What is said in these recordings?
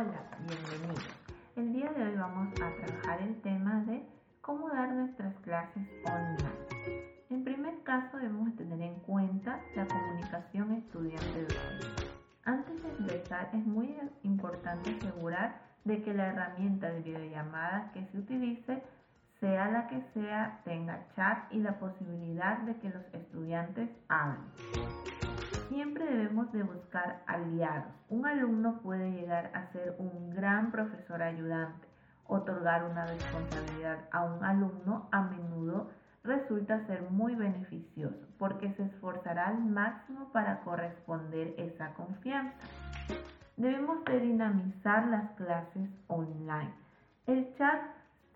Hola, bienvenidos. El día de hoy vamos a trabajar el tema de cómo dar nuestras clases online. En primer caso debemos tener en cuenta la comunicación estudiante-docente. Antes de empezar es muy importante asegurar de que la herramienta de videollamada que se utilice sea la que sea, tenga chat y la posibilidad de que los estudiantes hablen. De buscar aliados. Un alumno puede llegar a ser un gran profesor ayudante. Otorgar una responsabilidad a un alumno a menudo resulta ser muy beneficioso porque se esforzará al máximo para corresponder esa confianza. Debemos de dinamizar las clases online. El chat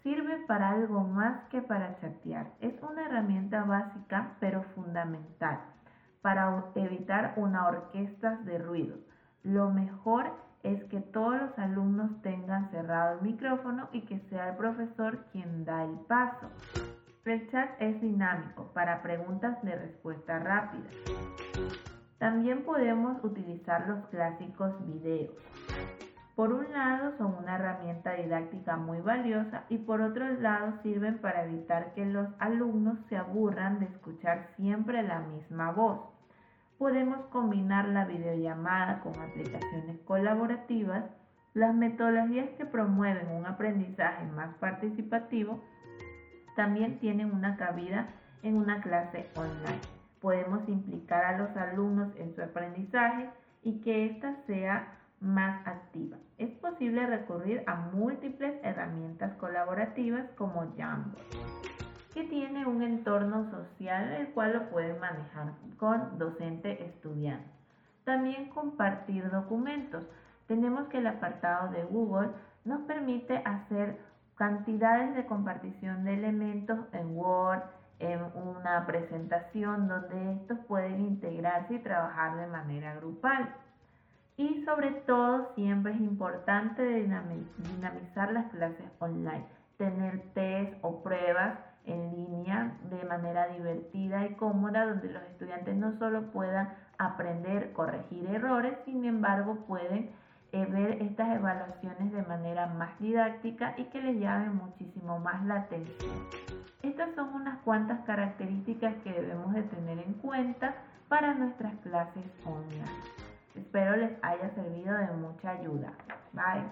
sirve para algo más que para chatear. Es una herramienta básica pero fundamental para evitar una orquesta de ruido. Lo mejor es que todos los alumnos tengan cerrado el micrófono y que sea el profesor quien da el paso. El chat es dinámico para preguntas de respuesta rápida. También podemos utilizar los clásicos videos. Por un lado son una herramienta didáctica muy valiosa y por otro lado sirven para evitar que los alumnos se aburran de escuchar siempre la misma voz. Podemos combinar la videollamada con aplicaciones colaborativas. Las metodologías que promueven un aprendizaje más participativo también tienen una cabida en una clase online. Podemos implicar a los alumnos en su aprendizaje y que ésta sea más activa. Es posible recurrir a múltiples herramientas colaborativas como Jamboard, que tiene un entorno social el cual lo pueden manejar con docente-estudiante. También compartir documentos. Tenemos que el apartado de Google nos permite hacer cantidades de compartición de elementos en Word, en una presentación donde estos pueden integrarse y trabajar de manera grupal. Y sobre todo siempre es importante dinamizar las clases online, tener test o pruebas en línea de manera divertida y cómoda donde los estudiantes no solo puedan aprender, corregir errores, sin embargo pueden eh, ver estas evaluaciones de manera más didáctica y que les llame muchísimo más la atención. Estas son unas cuantas características que debemos de tener en cuenta para nuestras clases online. Espero les haya servido de mucha ayuda. Bye.